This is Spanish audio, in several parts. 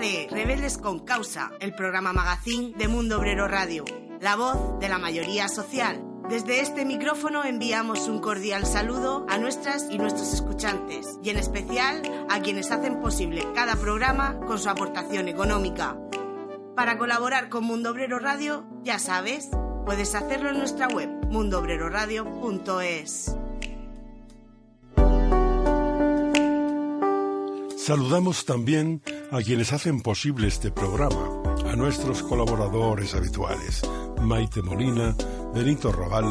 De Rebeldes con Causa, el programa magazín de Mundo Obrero Radio, la voz de la mayoría social. Desde este micrófono enviamos un cordial saludo a nuestras y nuestros escuchantes y en especial a quienes hacen posible cada programa con su aportación económica. Para colaborar con Mundo Obrero Radio, ya sabes, puedes hacerlo en nuestra web mundobreroradio.es. Saludamos también a quienes hacen posible este programa, a nuestros colaboradores habituales, Maite Molina, Benito Raval,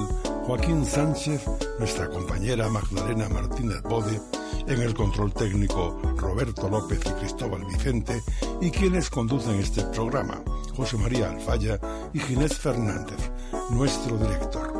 Joaquín Sánchez, nuestra compañera Magdalena Martínez Bode, en el control técnico Roberto López y Cristóbal Vicente, y quienes conducen este programa, José María Alfaya y Ginés Fernández, nuestro director.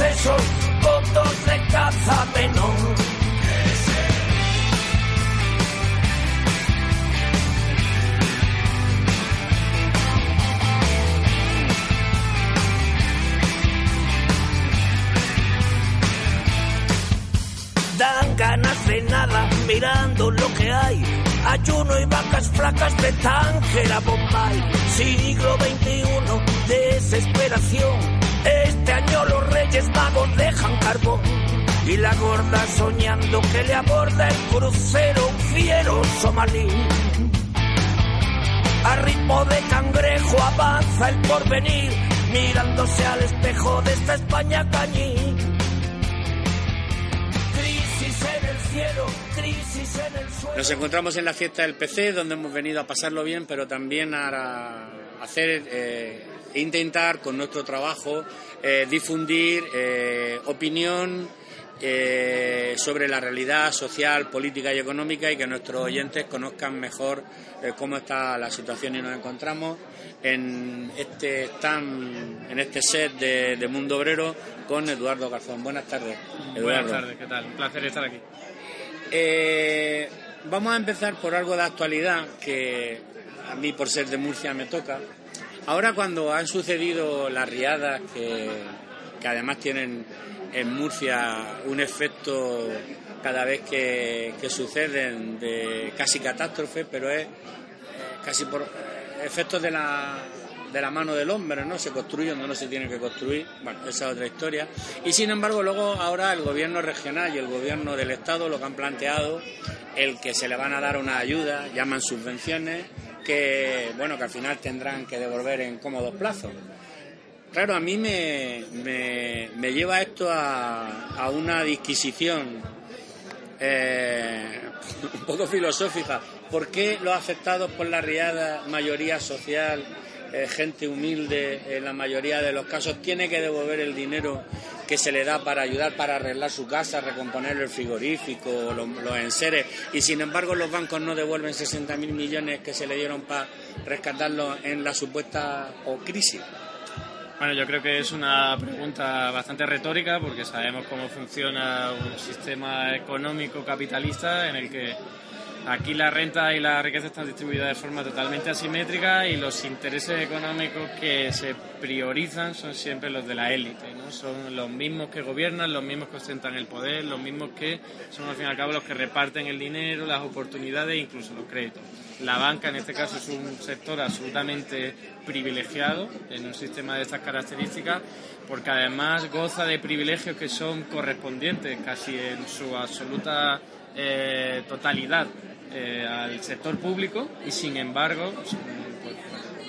Sucesos, fotos de caza menor. dan ganas de nada mirando lo que hay. Ayuno y vacas flacas de Tánger a Bombay. Siglo XXI, desesperación. Este año los reyes magos dejan carbón. Y la gorda soñando que le aborda el crucero un fiero somalí. A ritmo de cangrejo avanza el porvenir, mirándose al espejo de esta España cañí. Crisis en el cielo, crisis en el suelo. Nos encontramos en la fiesta del PC, donde hemos venido a pasarlo bien, pero también a hacer, eh, intentar con nuestro trabajo eh, difundir eh, opinión eh, sobre la realidad social, política y económica y que nuestros oyentes conozcan mejor cómo está la situación y nos encontramos en este stand, en este set de, de Mundo Obrero con Eduardo Garzón. Buenas tardes, Eduardo. Buenas tardes, ¿qué tal? Un placer estar aquí. Vamos a empezar por algo de actualidad que a mí por ser de Murcia me toca. Ahora cuando han sucedido las riadas que, que además tienen en Murcia un efecto cada vez que, que suceden de casi catástrofe, pero es eh, casi por eh, efectos de la, de la mano del hombre, ¿no? Se construye donde no se tiene que construir, bueno, esa es otra historia. Y sin embargo, luego ahora el gobierno regional y el gobierno del Estado lo que han planteado, el que se le van a dar una ayuda, llaman subvenciones, que, bueno, que al final tendrán que devolver en cómodos plazos. Claro, a mí me, me, lleva esto a, una disquisición eh, un poco filosófica. ¿Por qué los afectados por la riada, mayoría social, eh, gente humilde, en la mayoría de los casos, tiene que devolver el dinero que se le da para ayudar para arreglar su casa, recomponer el frigorífico, los, los enseres, y sin embargo los bancos no devuelven 60.000 millones que se le dieron para rescatarlos en la supuesta o crisis? Bueno, yo creo que es una pregunta bastante retórica porque sabemos cómo funciona un sistema económico capitalista en el que Aquí la renta y la riqueza están distribuidas de forma totalmente asimétrica y los intereses económicos que se priorizan son siempre los de la élite, ¿no? Son los mismos que gobiernan, los mismos que ostentan el poder, los mismos que son al fin y al cabo los que reparten el dinero, las oportunidades e incluso los créditos. La banca en este caso es un sector absolutamente privilegiado en un sistema de estas características porque además goza de privilegios que son correspondientes casi en su absoluta eh, totalidad eh, al sector público y sin embargo pues,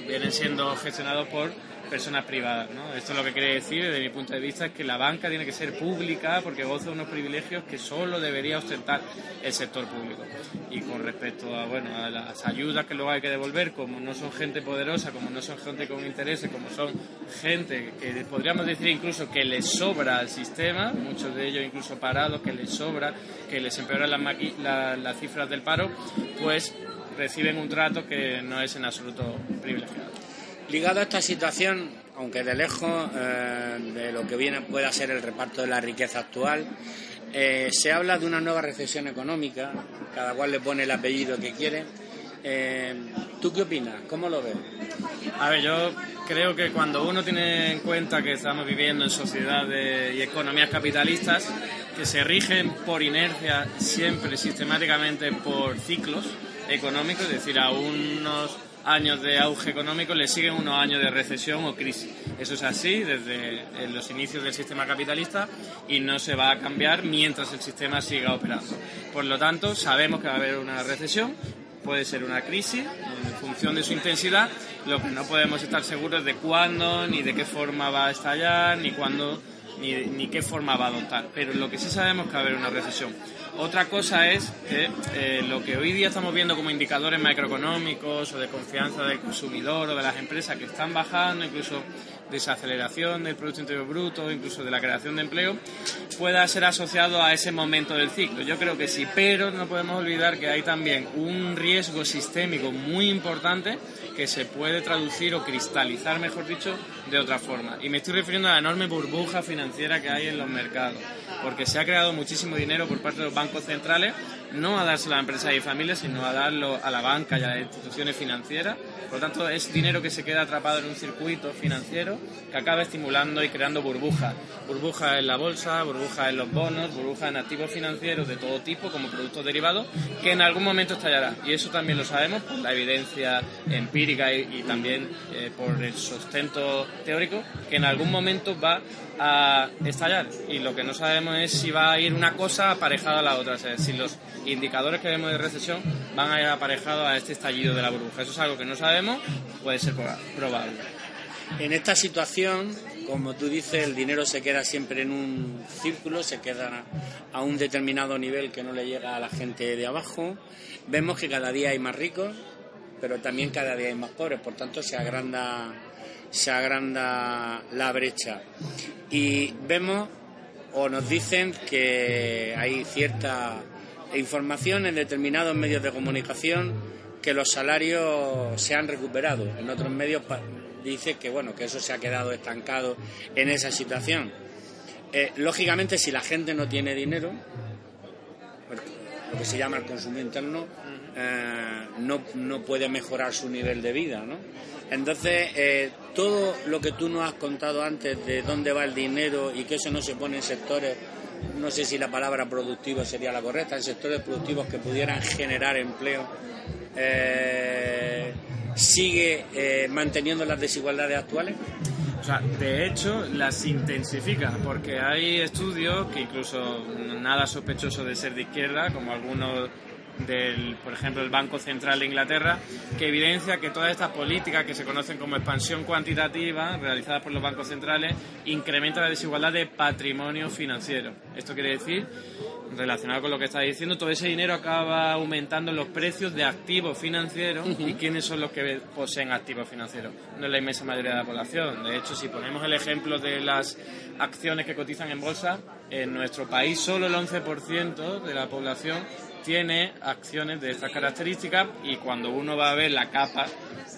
vienen siendo gestionados por personas privadas. ¿no? Esto lo que quiere decir, desde mi punto de vista, es que la banca tiene que ser pública porque goza de unos privilegios que solo debería ostentar el sector público. Y con respecto a, bueno, a las ayudas que luego hay que devolver, como no son gente poderosa, como no son gente con intereses, como son gente que podríamos decir incluso que les sobra al sistema, muchos de ellos incluso parados, que les sobra, que les empeoran las, las cifras del paro, pues reciben un trato que no es en absoluto privilegiado. Ligado a esta situación, aunque de lejos eh, de lo que viene pueda ser el reparto de la riqueza actual, eh, se habla de una nueva recesión económica, cada cual le pone el apellido que quiere. Eh, ¿Tú qué opinas? ¿Cómo lo ves? A ver, yo creo que cuando uno tiene en cuenta que estamos viviendo en sociedades y economías capitalistas que se rigen por inercia siempre sistemáticamente por ciclos económicos, es decir, a unos años de auge económico le siguen unos años de recesión o crisis. Eso es así desde los inicios del sistema capitalista y no se va a cambiar mientras el sistema siga operando. Por lo tanto, sabemos que va a haber una recesión, puede ser una crisis en función de su intensidad. Lo que no podemos estar seguros de cuándo, ni de qué forma va a estallar, ni cuándo, ni, qué forma va a adoptar. Pero lo que sí sabemos es que va a haber una recesión. Otra cosa es que eh, lo que hoy día estamos viendo como indicadores macroeconómicos o de confianza del consumidor o de las empresas que están bajando, incluso desaceleración del Producto Interior Bruto, incluso de la creación de empleo, pueda ser asociado a ese momento del ciclo. Yo creo que sí, pero no podemos olvidar que hay también un riesgo sistémico muy importante que se puede traducir o cristalizar, mejor dicho, de otra forma. Y me estoy refiriendo a la enorme burbuja financiera que hay en los mercados, porque se ha creado muchísimo dinero por parte de los bancos centrales, no a dárselo a empresas y familias, sino a darlo a la banca y a las instituciones financieras. Por lo tanto, es dinero que se queda atrapado en un circuito financiero que acaba estimulando y creando burbujas. Burbujas en la bolsa, burbujas en los bonos, burbujas en activos financieros de todo tipo, como productos derivados, que en algún momento estallará. Y eso también lo sabemos por la evidencia empírica y, también eh, por el sustento teórico, que en algún momento va a estallar. Y lo que no sabemos es si va a ir una cosa aparejada a la otra, es decir, si los indicadores que vemos de recesión van a ir aparejados a este estallido de la burbuja. Eso es algo que no sabemos, puede ser probable. En esta situación, como tú dices, el dinero se queda siempre en un círculo, se queda a un determinado nivel que no le llega a la gente de abajo. Vemos que cada día hay más ricos, pero también cada día hay más pobres, por tanto se agranda, se agranda la brecha. Y vemos o nos dicen que hay cierta información en determinados medios de comunicación que los salarios se han recuperado. En otros medios dice que bueno que eso se ha quedado estancado en esa situación. Eh, lógicamente, si la gente no tiene dinero, lo que se llama el consumo interno, eh, no, no, puede mejorar su nivel de vida, ¿no? Entonces, eh, todo lo que tú nos has contado antes de dónde va el dinero y que eso no se pone en sectores no sé si la palabra productivo sería la correcta, en sectores productivos que pudieran generar empleo, eh, sigue eh, manteniendo las desigualdades actuales? O sea, de hecho, las intensifica, porque hay estudios que incluso nada sospechoso de ser de izquierda, como algunos del, por ejemplo, el Banco Central de Inglaterra, que evidencia que todas estas políticas que se conocen como expansión cuantitativa, realizadas por los bancos centrales, incrementan la desigualdad de patrimonio financiero. Esto quiere decir relacionado con lo que está diciendo, todo ese dinero acaba aumentando los precios de activos financieros. ¿Y quiénes son los que poseen activos financieros? No es la inmensa mayoría de la población. De hecho, si ponemos el ejemplo de las acciones que cotizan en bolsa, en nuestro país solo el 11% de la población tiene acciones de estas características y cuando uno va a ver la capa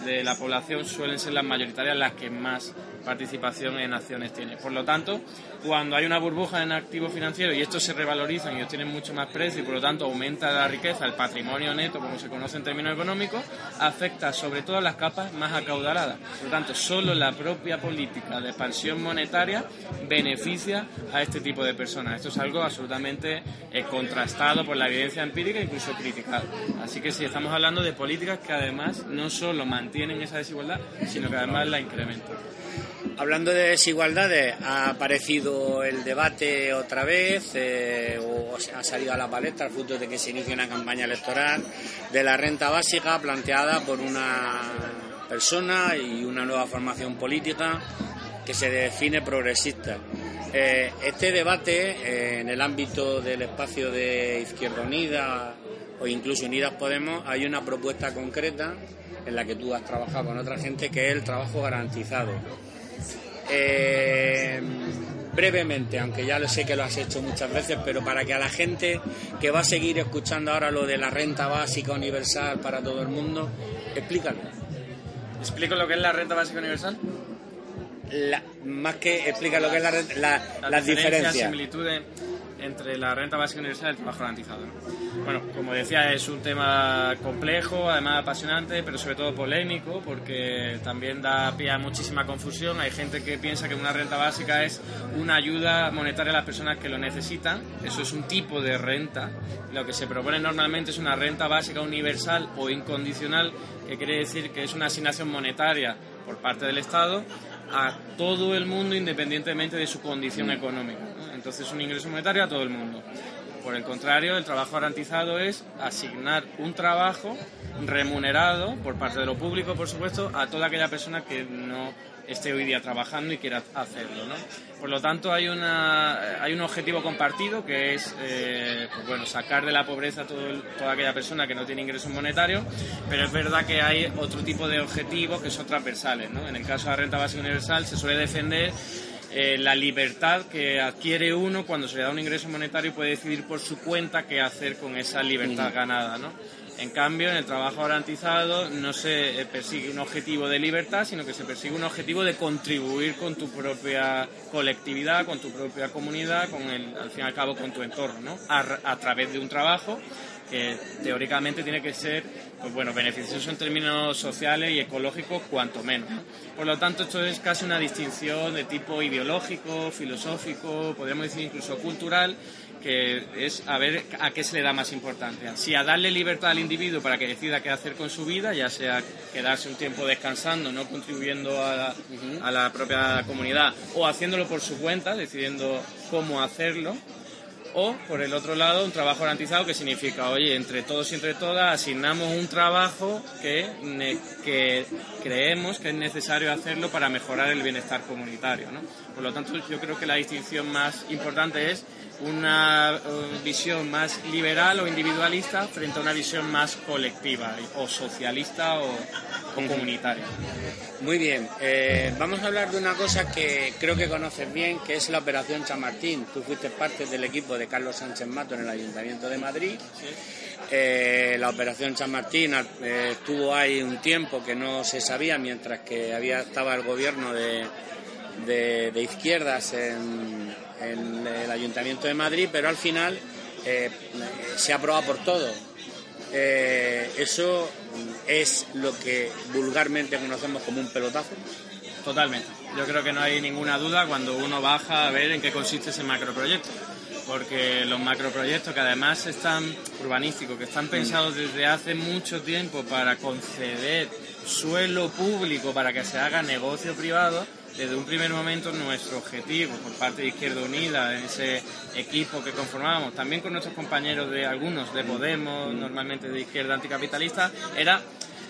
de la población suelen ser las mayoritarias las que más participación en acciones tiene. Por lo tanto, cuando hay una burbuja en activos financieros y estos se revalorizan y obtienen mucho más precio y por lo tanto aumenta la riqueza, el patrimonio neto, como se conoce en términos económicos, afecta sobre todo a las capas más acaudaladas. Por lo tanto, solo la propia política de expansión monetaria beneficia a este tipo de personas. Esto es algo absolutamente eh, contrastado por la evidencia incluso criticado. Así que si estamos hablando de políticas que además no solo mantienen esa desigualdad, sino que además la incrementan. Hablando de desigualdades, ha aparecido el debate otra vez, eh, o ha salido a la palestra, al fruto de que se inicia una campaña electoral de la renta básica planteada por una persona y una nueva formación política que se define progresista. Eh, este debate, eh, en el ámbito del espacio de Izquierda Unida o incluso Unidas Podemos, hay una propuesta concreta en la que tú has trabajado con otra gente, que es el trabajo garantizado. Eh, brevemente, aunque ya lo sé que lo has hecho muchas veces, pero para que a la gente que va a seguir escuchando ahora lo de la renta básica universal para todo el mundo, explícalo. ¿Explico lo que es la renta básica universal? Más que explica lo que es la, la, las diferencias. similitudes entre la renta básica universal y el trabajo garantizado. Bueno, como decía, es un tema complejo, además apasionante, pero sobre todo polémico, porque también da pie a muchísima confusión. Hay gente que piensa que una renta básica es una ayuda monetaria a las personas que lo necesitan. Eso es un tipo de renta. Lo que se propone normalmente es una renta básica universal o incondicional, que quiere decir que es una asignación monetaria por parte del Estado a todo el mundo independientemente de su condición económica. Entonces un ingreso monetario a todo el mundo. Por el contrario, el trabajo garantizado es asignar un trabajo remunerado por parte de lo público, por supuesto, a toda aquella persona que no esté hoy día trabajando y quiera hacerlo. ¿no? Por lo tanto, hay, una, hay un objetivo compartido que es eh, pues bueno, sacar de la pobreza todo toda aquella persona que no tiene ingresos monetarios, pero es verdad que hay otro tipo de objetivos que son transversales. ¿no? En el caso de la renta básica universal se suele defender eh, la libertad que adquiere uno cuando se le da un ingreso monetario y puede decidir por su cuenta qué hacer con esa libertad ganada. ¿no? En cambio, en el trabajo garantizado no se eh, persigue un objetivo de libertad, sino que se persigue un objetivo de contribuir con tu propia colectividad, con tu propia comunidad, con el, al fin y al cabo con tu entorno, ¿no? a, través de un trabajo que teóricamente tiene que ser pues bueno, beneficioso en términos sociales y ecológicos, cuanto menos. Por lo tanto, esto es casi una distinción de tipo ideológico, filosófico, podríamos decir incluso cultural, que es a ver a qué se le da más importancia. Si a darle libertad al individuo para que decida qué hacer con su vida, ya sea quedarse un tiempo descansando, no contribuyendo a la, a la propia comunidad, o haciéndolo por su cuenta, decidiendo cómo hacerlo, o por el otro lado un trabajo garantizado que significa, oye, entre todos y entre todas asignamos un trabajo que, que creemos que es necesario hacerlo para mejorar el bienestar comunitario. ¿no? Por lo tanto, yo creo que la distinción más importante es una visión más liberal o individualista frente a una visión más colectiva o socialista o, comunitaria. Muy bien, eh, vamos a hablar de una cosa que creo que conoces bien, que es la Operación Chamartín. Tú fuiste parte del equipo de Carlos Sánchez Mato en el Ayuntamiento de Madrid. Eh, la Operación Chamartín eh, estuvo ahí un tiempo que no se sabía, mientras que había estaba el gobierno de, de izquierdas en, el Ayuntamiento de Madrid, pero al final eh, se aprueba por todo. Eh, eso es lo que vulgarmente conocemos como un pelotazo. Totalmente. Yo creo que no hay ninguna duda cuando uno baja a ver en qué consiste ese macroproyecto. Porque los macroproyectos que además están urbanísticos, que están pensados desde hace mucho tiempo para conceder suelo público para que se haga negocio privado, desde un primer momento nuestro objetivo por parte de Izquierda Unida, en ese equipo que conformábamos, también con nuestros compañeros de algunos de Podemos, normalmente de izquierda anticapitalista, era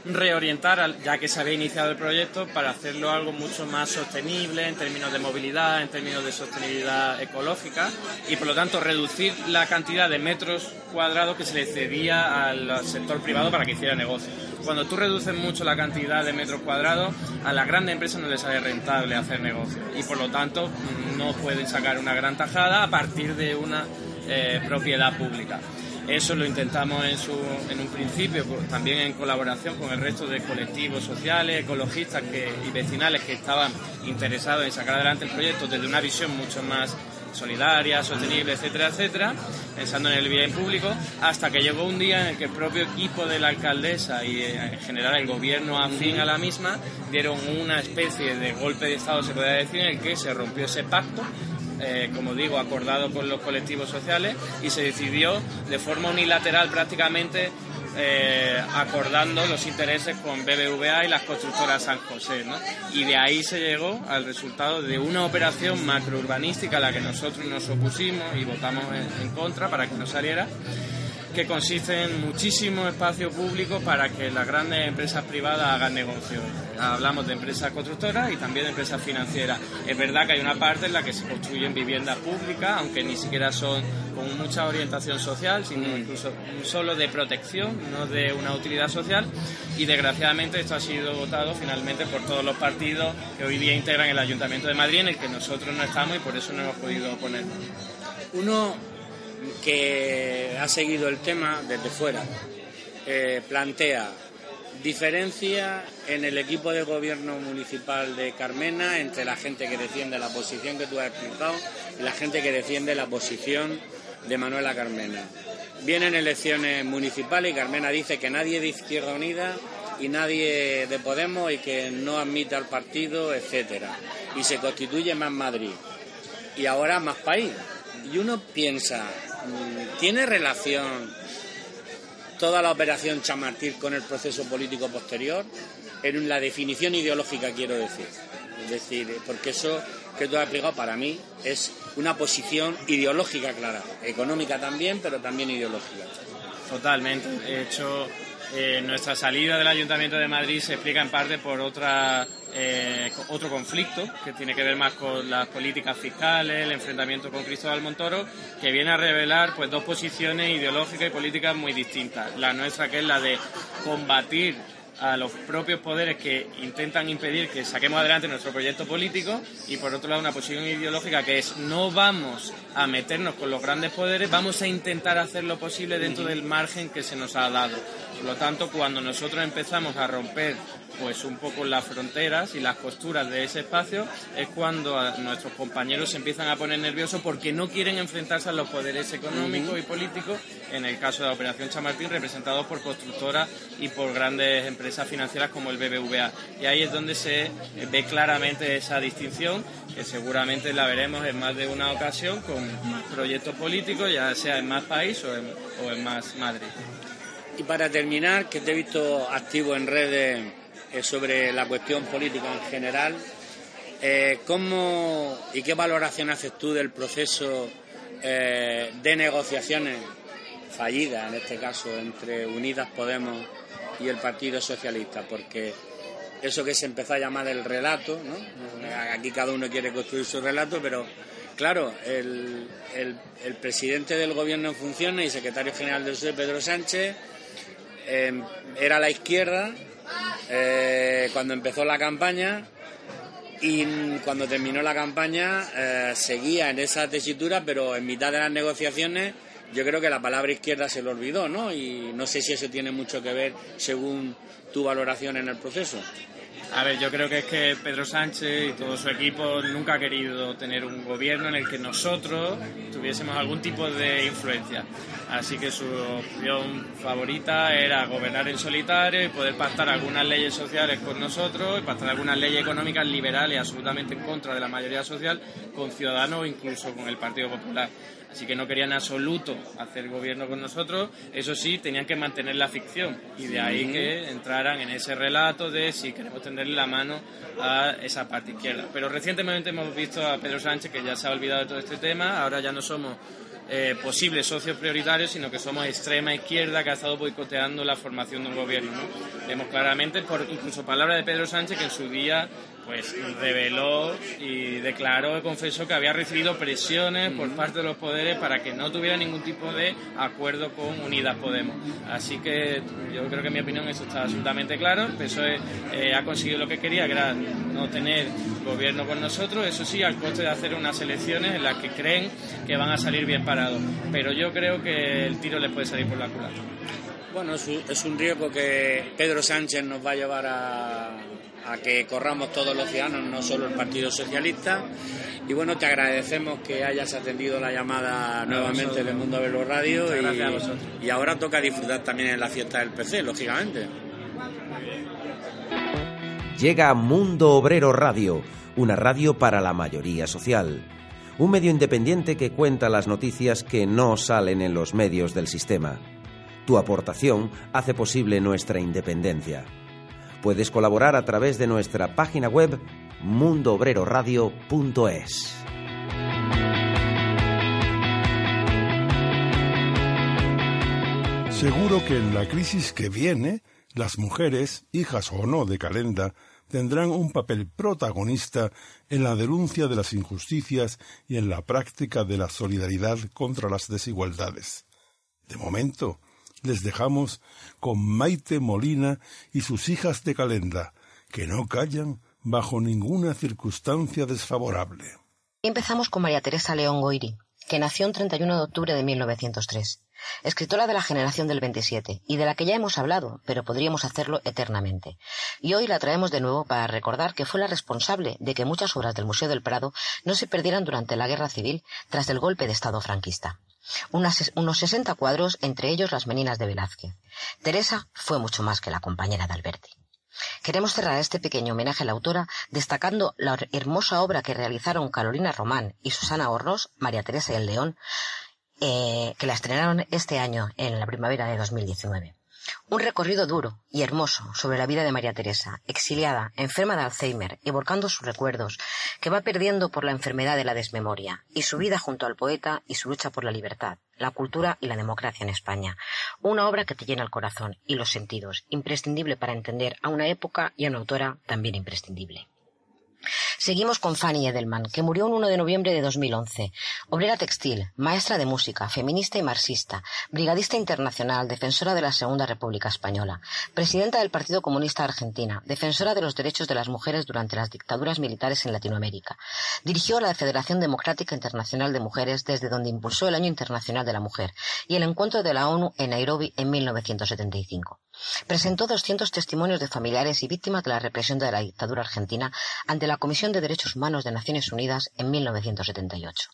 reorientar, ya que se había iniciado el proyecto, para hacerlo algo mucho más sostenible en términos de movilidad, en términos de sostenibilidad ecológica y, por lo tanto, reducir la cantidad de metros cuadrados que se le cedía al sector privado para que hiciera negocio. Cuando tú reduces mucho la cantidad de metros cuadrados, a las grandes empresas no les sale rentable hacer negocio y, por lo tanto, no pueden sacar una gran tajada a partir de una eh, propiedad pública. Eso lo intentamos en, su, en un principio, también en colaboración con el resto de colectivos sociales, ecologistas y vecinales que estaban interesados en sacar adelante el proyecto desde una visión mucho más solidaria, sostenible, etcétera, etcétera, pensando en el bien público, hasta que llegó un día en el que el propio equipo de la alcaldesa y eh, en general el gobierno afín a la misma dieron una especie de golpe de Estado, se podría decir, en el que se rompió ese pacto eh, como digo, acordado con los colectivos sociales y se decidió de forma unilateral prácticamente eh, acordando los intereses con BBVA y las constructoras San José. Y de ahí se llegó al resultado de una operación macrourbanística a la que nosotros nos opusimos y votamos en contra para que no saliera que consiste en muchísimo espacio público para que las grandes empresas privadas hagan negocio. Hablamos de empresas constructoras y también de empresas financieras. Es verdad que hay una parte en la que se construyen viviendas públicas, aunque ni siquiera son con mucha orientación social, sino incluso solo de protección, no de una utilidad social. Y desgraciadamente esto ha sido votado finalmente por todos los partidos que hoy día integran el Ayuntamiento de Madrid, en el que nosotros no estamos y por eso no hemos podido oponer. Uno que ha seguido el tema desde fuera, eh, plantea diferencia en el equipo de gobierno municipal de Carmena entre la gente que defiende la posición que tú has explicado y la gente que defiende la posición de Manuela Carmena. Vienen elecciones municipales y Carmena dice que nadie de Izquierda Unida y nadie de Podemos y que no admite al partido, etcétera. Y se constituye más Madrid. Y ahora más país. Y uno piensa, ¿Tiene relación toda la operación Chamartín con el proceso político posterior? En la definición ideológica, quiero decir. Es decir, porque eso que tú has explicado para mí es una posición ideológica clara, económica también, pero también ideológica. Totalmente. De hecho, eh, nuestra salida del Ayuntamiento de Madrid se explica en parte por otra, eh, otro conflicto que tiene que ver más con las políticas fiscales, el enfrentamiento con Cristóbal Montoro, que viene a revelar pues dos posiciones ideológicas y políticas muy distintas. La nuestra que es la de combatir a los propios poderes que intentan impedir que saquemos adelante nuestro proyecto político y por otro lado una posición ideológica que es no vamos a meternos con los grandes poderes, vamos a intentar hacer lo posible dentro del margen que se nos ha dado. Por lo tanto, cuando nosotros empezamos a romper pues un poco las fronteras y las costuras de ese espacio es cuando nuestros compañeros se empiezan a poner nerviosos porque no quieren enfrentarse a los poderes económicos y políticos, en el caso de la Operación Chamartín, representados por constructoras y por grandes empresas financieras como el BBVA. Y ahí es donde se ve claramente esa distinción, que seguramente la veremos en más de una ocasión con proyectos políticos, ya sea en más país o en, o en más Madrid. Y para terminar, que te he visto activo en redes eh, sobre la cuestión política en general, eh, ¿cómo y qué valoración haces tú del proceso eh, de negociaciones fallidas, en este caso, entre Unidas Podemos y el Partido Socialista? Porque eso que se empezó a llamar el relato, ¿no? aquí cada uno quiere construir su relato, pero claro, el, presidente del Gobierno en funciones y secretario general del PSOE, Pedro Sánchez, era la izquierda eh, cuando empezó la campaña y cuando terminó la campaña eh, seguía en esa tesitura, pero en mitad de las negociaciones yo creo que la palabra izquierda se le olvidó, ¿no? Y no sé si eso tiene mucho que ver según tu valoración en el proceso. A ver, yo creo que es que Pedro Sánchez y todo su equipo nunca ha querido tener un gobierno en el que nosotros tuviésemos algún tipo de influencia. Así que su opción favorita era gobernar en solitario y poder pactar algunas leyes sociales con nosotros y pactar algunas leyes económicas liberales absolutamente en contra de la mayoría social con Ciudadanos o incluso con el Partido Popular. Así que no querían en absoluto hacer gobierno con nosotros. Eso sí, tenían que mantener la ficción. Y de ahí que entrar ayudaran en ese relato de si queremos tenderle la mano a esa parte izquierda. Pero recientemente hemos visto a Pedro Sánchez que ya se ha olvidado de todo este tema, ahora ya no somos eh, posibles socios prioritarios, sino que somos extrema izquierda que ha estado boicoteando la formación de un gobierno. Vemos claramente, por incluso palabras de Pedro Sánchez, que en su día pues reveló y declaró y confesó que había recibido presiones por parte de los poderes para que no tuviera ningún tipo de acuerdo con Unidas Podemos. Así que yo creo que en mi opinión eso está absolutamente claro. El PSOE eh, ha conseguido lo que quería, que era no tener gobierno con nosotros, eso sí, al coste de hacer unas elecciones en las que creen que van a salir bien parados. Pero yo creo que el tiro les puede salir por la culata. Bueno, es un riesgo que Pedro Sánchez nos va a llevar a a que corramos todos los ciudadanos, no solo el Partido Socialista. Y bueno, te agradecemos que hayas atendido la llamada nuevamente de Mundo Velo Radio y, y ahora toca disfrutar también en la fiesta del PC, lógicamente. Llega Mundo Obrero Radio, una radio para la mayoría social. Un medio independiente que cuenta las noticias que no salen en los medios del sistema. Tu aportación hace posible nuestra independencia. Puedes colaborar a través de nuestra página web mundobreroradio.es. Seguro que en la crisis que viene, las mujeres, hijas o no de Calenda, tendrán un papel protagonista en la denuncia de las injusticias y en la práctica de la solidaridad contra las desigualdades. De momento, les dejamos con Maite Molina y sus hijas de Calenda, que no callan bajo ninguna circunstancia desfavorable. Empezamos con María Teresa León Goiri, que nació el 31 de octubre de 1903, escritora de la generación del 27 y de la que ya hemos hablado, pero podríamos hacerlo eternamente. Y hoy la traemos de nuevo para recordar que fue la responsable de que muchas obras del Museo del Prado no se perdieran durante la Guerra Civil tras el golpe de Estado franquista unos sesenta cuadros, entre ellos las meninas de Velázquez. Teresa fue mucho más que la compañera de Alberti. Queremos cerrar este pequeño homenaje a la autora destacando la hermosa obra que realizaron Carolina Román y Susana Horros, María Teresa y el León, eh, que la estrenaron este año en la primavera de 2019. Un recorrido duro y hermoso sobre la vida de María Teresa, exiliada, enferma de Alzheimer, evocando sus recuerdos, que va perdiendo por la enfermedad de la desmemoria, y su vida junto al poeta y su lucha por la libertad, la cultura y la democracia en España. Una obra que te llena el corazón y los sentidos, imprescindible para entender a una época y a una autora también imprescindible. Seguimos con Fanny Edelman, que murió el 1 de noviembre de 2011. Obrera textil, maestra de música, feminista y marxista, brigadista internacional, defensora de la Segunda República Española, presidenta del Partido Comunista Argentina, defensora de los derechos de las mujeres durante las dictaduras militares en Latinoamérica. Dirigió la Federación Democrática Internacional de Mujeres desde donde impulsó el Año Internacional de la Mujer y el encuentro de la ONU en Nairobi en 1975. Presentó 200 testimonios de familiares y víctimas de la represión de la dictadura argentina ante la Comisión de Derechos Humanos de Naciones Unidas en 1978.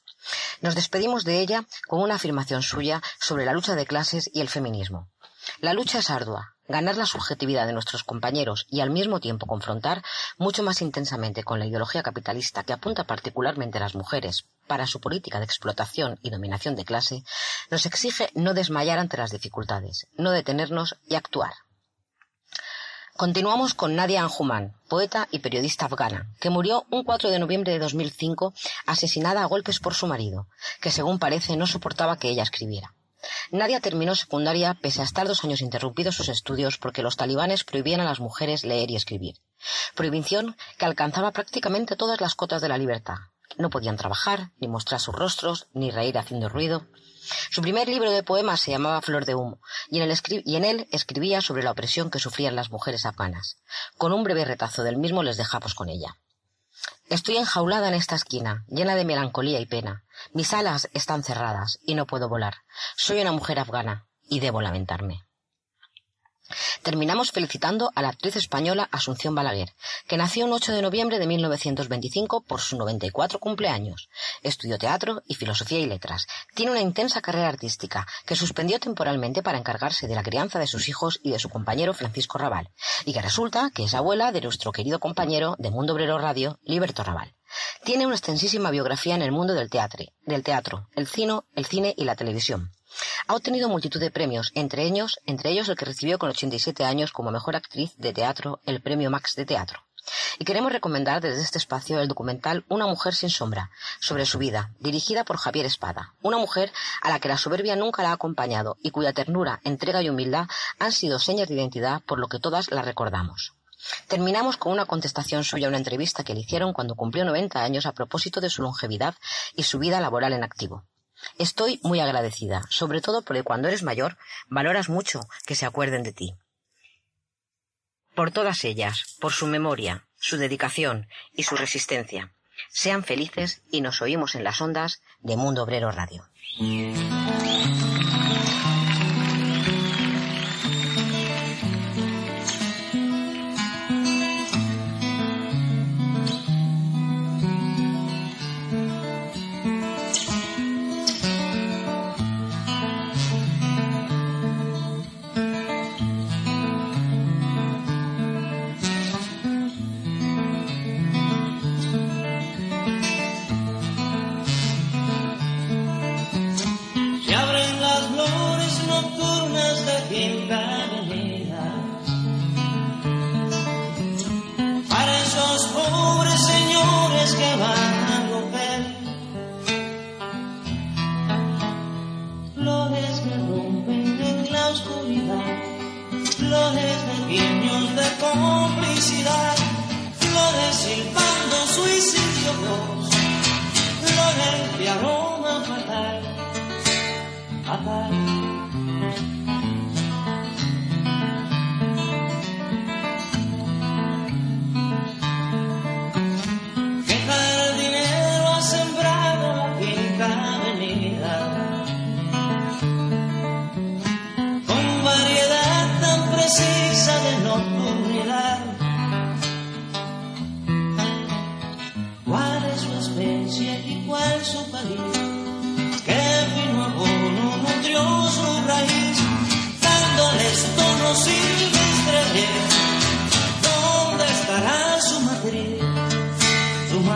Nos despedimos de ella con una afirmación suya sobre la lucha de clases y el feminismo. La lucha es ardua, ganar la subjetividad de nuestros compañeros y al mismo tiempo confrontar mucho más intensamente con la ideología capitalista que apunta particularmente a las mujeres para su política de explotación y dominación de clase, nos exige no desmayar ante las dificultades, no detenernos y actuar. Continuamos con Nadia Anjuman, poeta y periodista afgana, que murió un 4 de noviembre de 2005 asesinada a golpes por su marido, que según parece no soportaba que ella escribiera. Nadia terminó secundaria pese a estar dos años interrumpidos sus estudios porque los talibanes prohibían a las mujeres leer y escribir. Prohibición que alcanzaba prácticamente todas las cotas de la libertad. No podían trabajar, ni mostrar sus rostros, ni reír haciendo ruido. Su primer libro de poemas se llamaba Flor de Humo, y en, él escribía sobre la opresión que sufrían las mujeres afganas. Con un breve retazo del mismo les dejamos con ella. Estoy enjaulada en esta esquina, llena de melancolía y pena. Mis alas están cerradas y no puedo volar. Soy una mujer afgana y debo lamentarme. Terminamos felicitando a la actriz española Asunción Balaguer, que nació el 8 de noviembre de 1925 por su 94 cumpleaños. Estudió teatro y filosofía y letras. Tiene una intensa carrera artística que suspendió temporalmente para encargarse de la crianza de sus hijos y de su compañero Francisco Raval, y que resulta que es abuela de nuestro querido compañero de Mundo Obrero Radio, Liberto Raval. Tiene una extensísima biografía en el mundo del teatro, del teatro, el cine, el cine y la televisión. Ha obtenido multitud de premios, entre ellos, entre ellos el que recibió con 87 años como mejor actriz de teatro el premio Max de Teatro. Y queremos recomendar desde este espacio el documental Una mujer sin sombra, sobre su vida, dirigida por Javier Espada. Una mujer a la que la soberbia nunca la ha acompañado y cuya ternura, entrega y humildad han sido señas de identidad por lo que todas la recordamos. Terminamos con una contestación suya a una entrevista que le hicieron cuando cumplió 90 años a propósito de su longevidad y su vida laboral en activo. Estoy muy agradecida, sobre todo porque cuando eres mayor valoras mucho que se acuerden de ti. Por todas ellas, por su memoria, su dedicación y su resistencia. Sean felices y nos oímos en las ondas de Mundo Obrero Radio.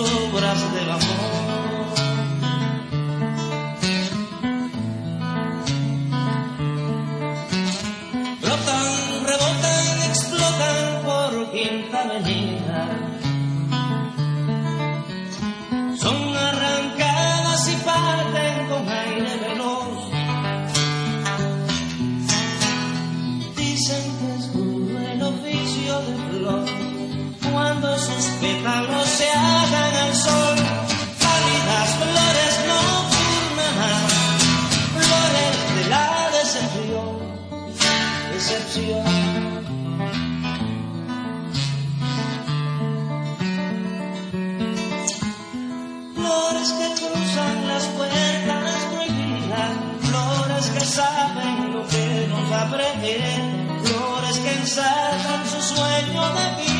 obras del amor. Brotan, rebotan, explotan por quinta avenida. Son arrancadas y parten con aire veloz. Dicen que es duro el oficio de flor cuando sus pétalos flores que cruzan las puertas prohibidas, flores que saben lo que nos va flores que ensartan su sueño de vida.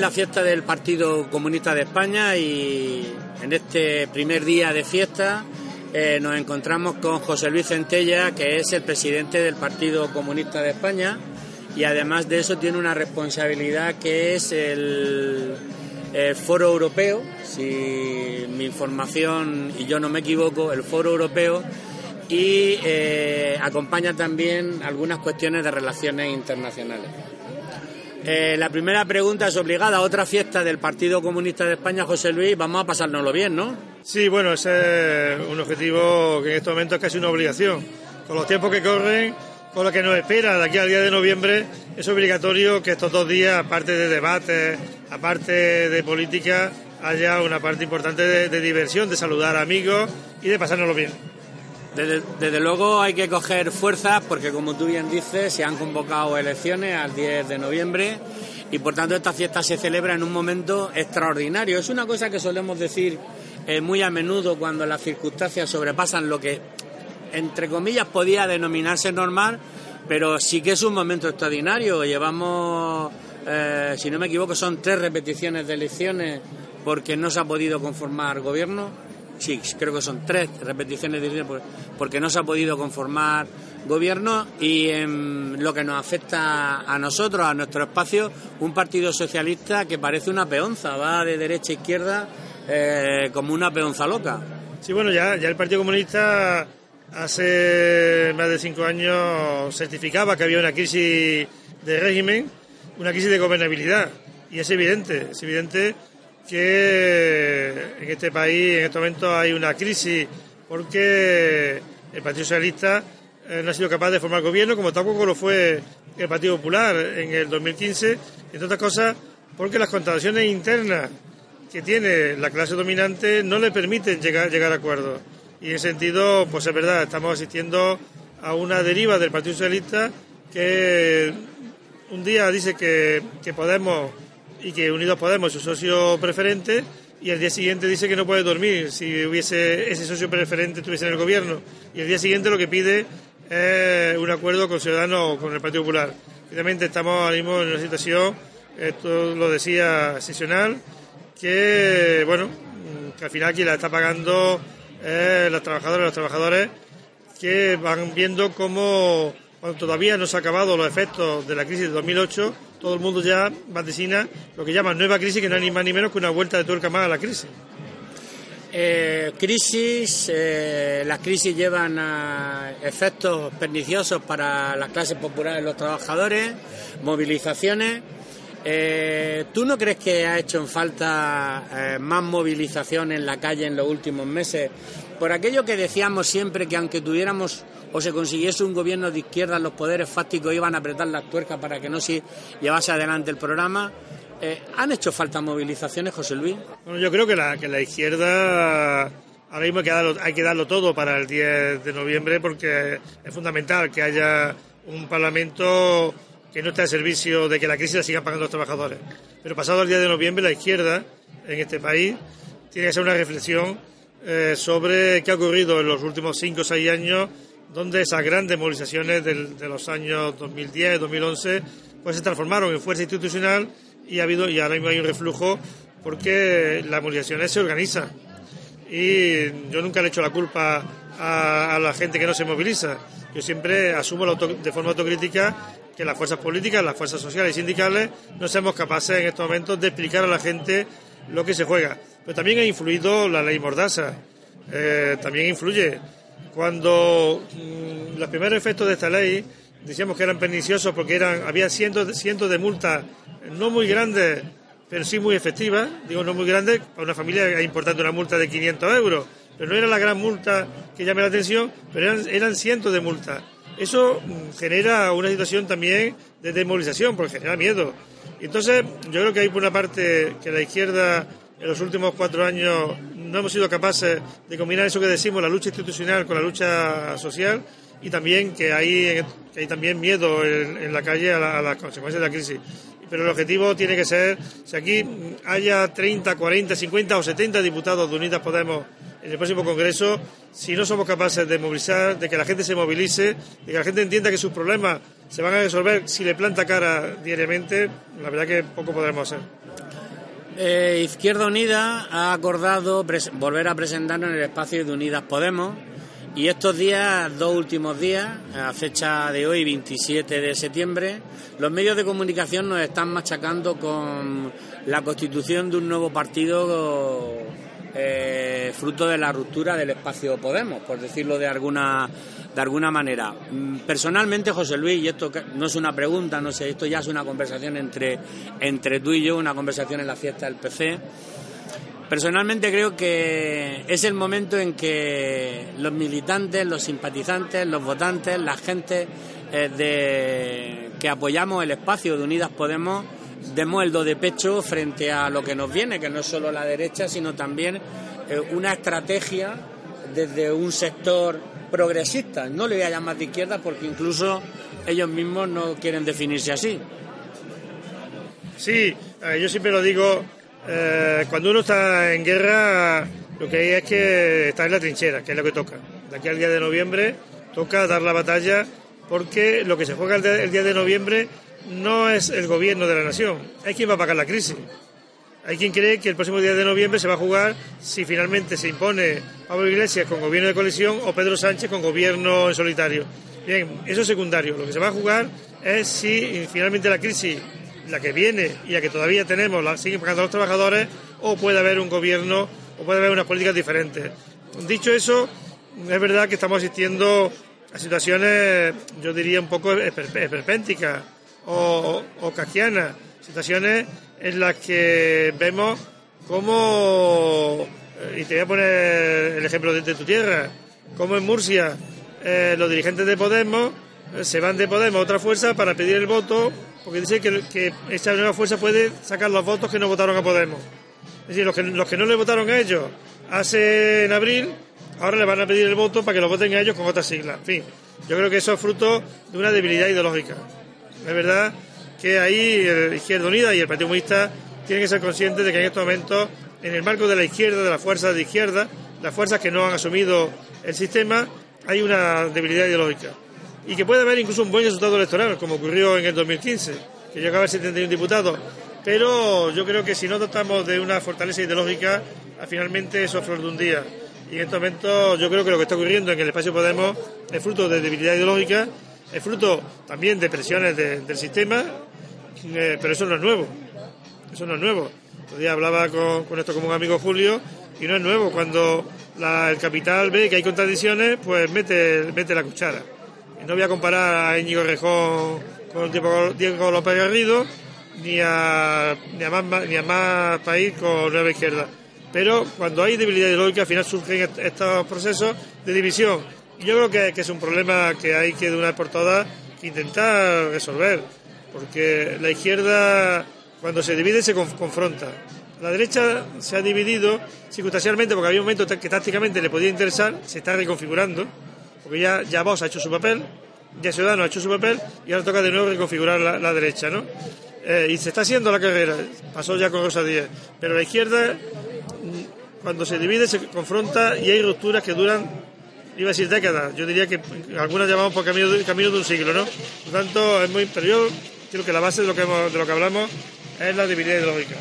La fiesta del Partido Comunista de España y en este primer día de fiesta eh, nos encontramos con José Luis Centella, que es el presidente del Partido Comunista de España y además de eso tiene una responsabilidad que es el, Foro Europeo, si mi información y yo no me equivoco, el Foro Europeo y eh, acompaña también algunas cuestiones de relaciones internacionales. Eh, la primera pregunta es obligada. Otra fiesta del Partido Comunista de España, José Luis, vamos a pasárnoslo bien, ¿no? Sí, bueno, ese es un objetivo que en este momento es casi una obligación. Con los tiempos que corren, con lo que nos espera de aquí al día de noviembre, es obligatorio que estos dos días, aparte de debates, aparte de política, haya una parte importante de, de diversión, de saludar a amigos y de pasárnoslo bien. Desde, luego hay que coger fuerzas porque, como tú bien dices, se han convocado elecciones al 10 de noviembre y, por tanto, esta fiesta se celebra en un momento extraordinario. Es una cosa que solemos decir eh, muy a menudo cuando las circunstancias sobrepasan lo que, entre comillas, podía denominarse normal, pero sí que es un momento extraordinario. Llevamos, eh, si no me equivoco, son tres repeticiones de elecciones porque no se ha podido conformar gobierno sí, creo que son tres repeticiones de porque no se ha podido conformar gobierno y en lo que nos afecta a nosotros, a nuestro espacio, un partido socialista que parece una peonza, va de derecha a izquierda eh, como una peonza loca. Sí, bueno, ya, ya el Partido Comunista hace más de cinco años certificaba que había una crisis de régimen, una crisis de gobernabilidad. Y es evidente, es evidente que en este país en este momento hay una crisis porque el Partido Socialista eh, no ha sido capaz de formar gobierno, como tampoco lo fue el Partido Popular en el 2015, entre otras cosas porque las contradicciones internas que tiene la clase dominante no le permiten llegar, llegar a acuerdos. Y en ese sentido, pues es verdad, estamos asistiendo a una deriva del Partido Socialista que un día dice que, que Podemos y que Unidos Podemos es su socio preferente y el día siguiente dice que no puede dormir si hubiese ese socio preferente estuviese en el gobierno y el día siguiente lo que pide es un acuerdo con Ciudadanos con el Partido Popular. Finalmente estamos ahora mismo en una situación, esto lo decía sesional, que bueno, que al final quien la está pagando es las trabajadoras y los trabajadores que van viendo cómo cuando todavía no se han acabado los efectos de la crisis de 2008 todo el mundo ya vaticina lo que llaman nueva crisis, que no es ni más ni menos que una vuelta de tuerca más a la crisis. Eh, crisis, eh, las crisis llevan a efectos perniciosos para las clases populares, los trabajadores, movilizaciones. Eh, ¿Tú no crees que ha hecho en falta más movilización en la calle en los últimos meses? Por aquello que decíamos siempre que aunque tuviéramos o se consiguiese un gobierno de izquierda, los poderes fácticos iban a apretar las tuercas para que no se llevase adelante el programa. Eh, ¿Han hecho falta movilizaciones, José Luis? Bueno, yo creo que la, que la izquierda ahora mismo hay que, darlo, todo para el 10 de noviembre porque es fundamental que haya un Parlamento que no esté al servicio de que la crisis la sigan pagando los trabajadores. Pero pasado el 10 de noviembre, la izquierda en este país tiene que hacer una reflexión eh, sobre qué ha ocurrido en los últimos 5 o 6 años donde esas grandes movilizaciones de los años 2010, 2011, pues se transformaron en fuerza institucional y ha habido y ahora mismo hay un reflujo porque las movilizaciones se organizan. Y yo nunca le he hecho la culpa a, la gente que no se moviliza. Yo siempre asumo de forma autocrítica que las fuerzas políticas, las fuerzas sociales y sindicales no seamos capaces en estos momentos de explicar a la gente lo que se juega. Pero también ha influido la ley Mordaza, eh, también influye cuando mm, los primeros efectos de esta ley decíamos que eran perniciosos porque eran había cientos cientos de multas no muy grandes, pero sí muy efectivas, digo no muy grandes, para una familia es importante una multa de 500 euros, pero no era la gran multa que llame la atención, pero eran, eran cientos de multas. Eso mm, genera una situación también de desmovilización, porque genera miedo. Entonces, yo creo que hay por una parte que la izquierda en los últimos cuatro años no hemos sido capaces de combinar eso que decimos, la lucha institucional con la lucha social y también que hay, hay también miedo en, la calle a, las consecuencias de la crisis. Pero el objetivo tiene que ser, si aquí haya 30, 40, 50 o 70 diputados de Unidas Podemos en el próximo Congreso, si no somos capaces de movilizar, de que la gente se movilice, de que la gente entienda que sus problemas se van a resolver si le planta cara diariamente, la verdad que poco podremos hacer. Eh, Izquierda Unida ha acordado volver a presentarnos en el espacio de Unidas Podemos y estos días, dos últimos días, a fecha de hoy, 27 de septiembre, los medios de comunicación nos están machacando con la constitución de un nuevo partido eh, fruto de la ruptura del espacio Podemos, por decirlo de alguna, de alguna manera. Mm, personalmente, José Luis, y esto no es una pregunta, no sé, esto ya es una conversación entre, entre tú y yo, una conversación en la fiesta del PC. Personalmente creo que es el momento en que los militantes, los simpatizantes, los votantes, la gente eh, de, que apoyamos el espacio de Unidas Podemos, demos el do de pecho frente a lo que nos viene, que no es solo la derecha, sino también eh, una estrategia desde un sector progresista. No le voy a llamar de izquierda porque incluso ellos mismos no quieren definirse así. Sí, yo siempre lo digo, eh, cuando uno está en guerra, lo que hay es que está en la trinchera, que es lo que toca. De aquí al día de noviembre toca dar la batalla porque lo que se juega el día de noviembre no es el gobierno de la nación, es quien va a pagar la crisis. Hay quien cree que el próximo día de noviembre se va a jugar si finalmente se impone Pablo Iglesias con gobierno de coalición o Pedro Sánchez con gobierno en solitario. Bien, eso es secundario. Lo que se va a jugar es si finalmente la crisis la que viene y la que todavía tenemos la siguen pagando los trabajadores o puede haber un gobierno o puede haber unas políticas diferentes. Dicho eso, es verdad que estamos asistiendo a situaciones, yo diría, un poco esperpénticas o, o situaciones en las que vemos cómo, y te voy a poner el ejemplo de, tu tierra, como en Murcia eh, los dirigentes de Podemos eh, se van de Podemos a otra fuerza para pedir el voto porque dice que, que esta nueva fuerza puede sacar los votos que no votaron a Podemos. Es decir, los que, los que no le votaron a ellos hace en abril, ahora le van a pedir el voto para que lo voten a ellos con otras siglas. En fin, yo creo que eso es fruto de una debilidad ideológica. Es verdad que ahí el Izquierda Unida y el Partido Comunista tienen que ser conscientes de que en estos momentos, en el marco de la izquierda, de las fuerzas de izquierda, las fuerzas que no han asumido el sistema, hay una debilidad ideológica y que puede haber incluso un buen resultado electoral, como ocurrió en el 2015, que llegaba a 71 diputados. Pero yo creo que si no dotamos de una fortaleza ideológica, finalmente eso es flor de un día. Y en estos momentos yo creo que lo que está ocurriendo en el espacio Podemos es fruto de debilidad ideológica, es fruto también de presiones del sistema, eh, pero eso no es nuevo. Eso no es nuevo. Otro día hablaba con, esto como un amigo Julio y no es nuevo. Cuando el capital ve que hay contradicciones, pues mete, mete la cuchara. No voy a comparar a Íñigo Rejón con Diego López Garrido, ni a, ni a, más, ni a más país con Nueva Izquierda. Pero cuando hay debilidad ideológica, al final surgen estos procesos de división. Yo creo que, que, es un problema que hay que de una vez por todas intentar resolver. Porque la izquierda, cuando se divide, se confronta. La derecha se ha dividido circunstancialmente porque había un momento que tácticamente le podía interesar, se está reconfigurando porque ya, ya Vox ha hecho su papel, ya Ciudadanos ha hecho su papel y ahora toca de nuevo reconfigurar la, derecha, ¿no? Eh, y se está haciendo la carrera, pasó ya con Rosa Díez, pero la izquierda mm, cuando se divide se confronta y hay rupturas que duran, iba a decir décadas, yo diría que algunas llamamos por camino de, camino de un siglo, ¿no? Por lo tanto, es muy, yo creo que la base de lo que, de lo que hablamos es la debilidad ideológica.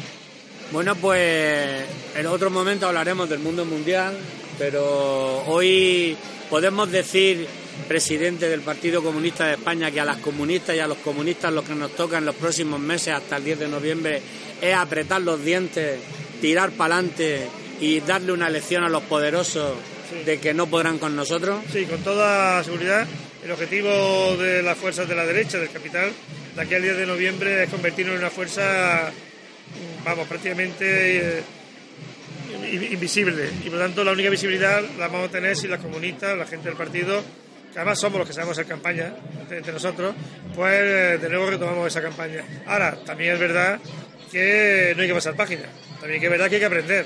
Bueno, pues en otro momento hablaremos del mundo mundial, pero hoy podemos decir, presidente del Partido Comunista de España, que a las comunistas y a los comunistas lo que nos toca en los próximos meses hasta el 10 de noviembre es apretar los dientes, tirar para adelante y darle una lección a los poderosos de que no podrán con nosotros? Sí, con toda seguridad. El objetivo de las fuerzas de la derecha, del capital, de aquí al 10 de noviembre es convertirnos en una fuerza, vamos, prácticamente... Eh, invisible y por lo tanto la única visibilidad la vamos a tener si las comunistas, la gente del partido, que además somos los que sabemos hacer campaña entre, nosotros, pues eh, de nuevo retomamos esa campaña. Ahora, también es verdad que no hay que pasar página, también es verdad que hay que aprender.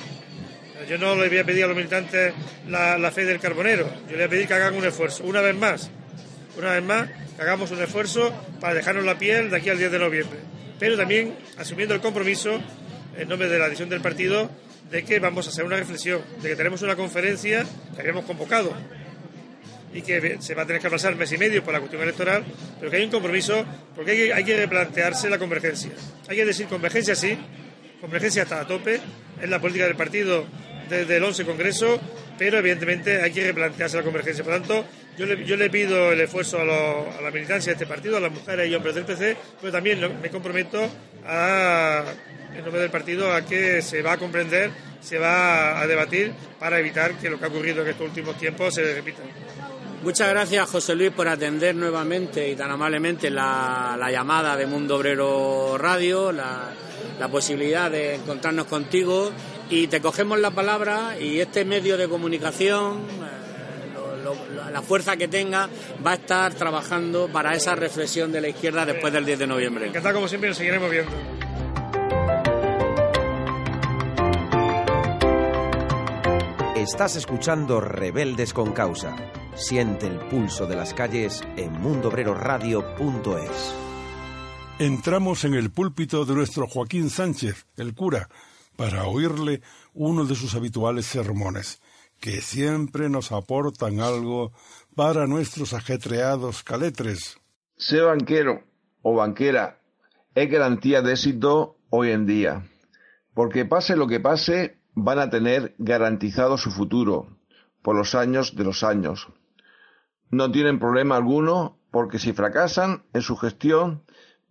Yo no le voy a pedir a los militantes la, fe del carbonero, yo le voy a pedir que hagan un esfuerzo, una vez más, una vez más, que hagamos un esfuerzo para dejarnos la piel de aquí al 10 de noviembre. Pero también asumiendo el compromiso, en nombre de la dirección del partido, de que vamos a hacer una reflexión, de que tenemos una conferencia que habíamos convocado y que se va a tener que pasar mes y medio por la cuestión electoral, pero que hay un compromiso porque hay que, hay que replantearse la convergencia. Hay que decir convergencia sí, convergencia hasta a tope, es la política del partido desde el 11 Congreso, pero evidentemente hay que replantearse la convergencia. Por tanto, yo le, yo le pido el esfuerzo a, a, la militancia de este partido, a las mujeres y hombres del PC, pero también me comprometo a en nombre del partido a que se va a comprender, se va a debatir para evitar que lo que ha ocurrido en estos últimos tiempos se repita. Muchas gracias, José Luis, por atender nuevamente y tan amablemente la, llamada de Mundo Obrero Radio, la, posibilidad de encontrarnos contigo y te cogemos la palabra y este medio de comunicación, eh, la fuerza que tenga, va a estar trabajando para esa reflexión de la izquierda después del 10 de noviembre. Encantado como siempre, nos seguiremos viendo. Estás escuchando Rebeldes con Causa. Siente el pulso de las calles en mundobreroradio.es. Entramos en el púlpito de nuestro Joaquín Sánchez, el cura, para oírle uno de sus habituales sermones, que siempre nos aportan algo para nuestros ajetreados caletres. Ser banquero o banquera es garantía de éxito hoy en día, porque pase lo que pase, van a tener garantizado su futuro por los años de los años. No tienen problema alguno porque si fracasan en su gestión,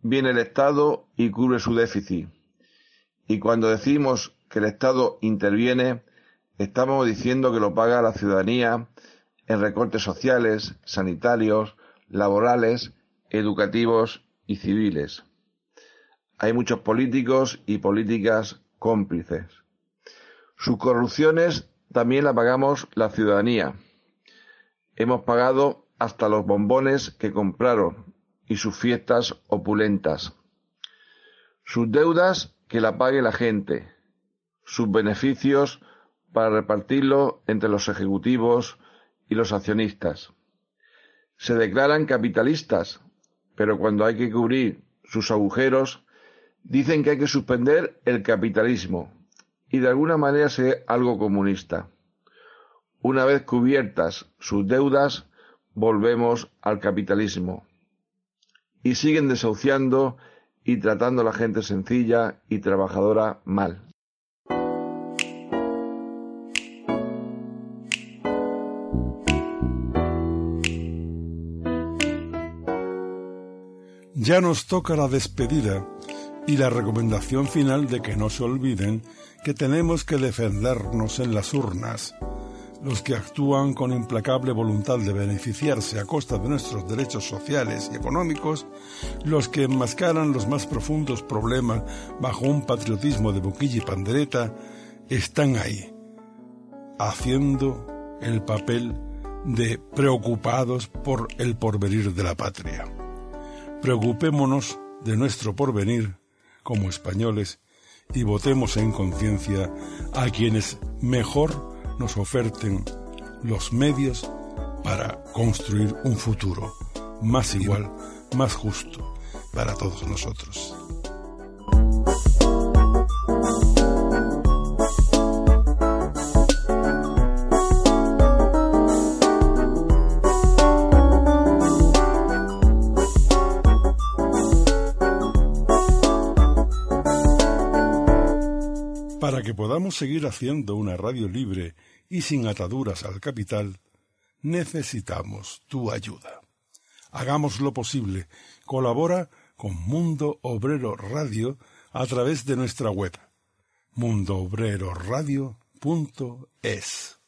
viene el Estado y cubre su déficit. Y cuando decimos que el Estado interviene, estamos diciendo que lo paga la ciudadanía en recortes sociales, sanitarios, laborales, educativos y civiles. Hay muchos políticos y políticas cómplices. Sus corrupciones también la pagamos la ciudadanía. Hemos pagado hasta los bombones que compraron y sus fiestas opulentas. Sus deudas que la pague la gente. Sus beneficios para repartirlo entre los ejecutivos y los accionistas. Se declaran capitalistas, pero cuando hay que cubrir sus agujeros, dicen que hay que suspender el capitalismo y de alguna manera ser algo comunista. Una vez cubiertas sus deudas, volvemos al capitalismo. Y siguen desahuciando y tratando a la gente sencilla y trabajadora mal. Ya nos toca la despedida y la recomendación final de que no se olviden que tenemos que defendernos en las urnas. Los que actúan con implacable voluntad de beneficiarse a costa de nuestros derechos sociales y económicos, los que enmascaran los más profundos problemas bajo un patriotismo de boquilla y pandereta, están ahí, haciendo el papel de preocupados por el porvenir de la patria. Preocupémonos de nuestro porvenir como españoles y votemos en conciencia a quienes mejor nos oferten los medios para construir un futuro más igual, más justo para todos nosotros. Que podamos seguir haciendo una radio libre y sin ataduras al capital, necesitamos tu ayuda. Hagamos lo posible. Colabora con Mundo Obrero Radio a través de nuestra web mundoobrero.radio.es.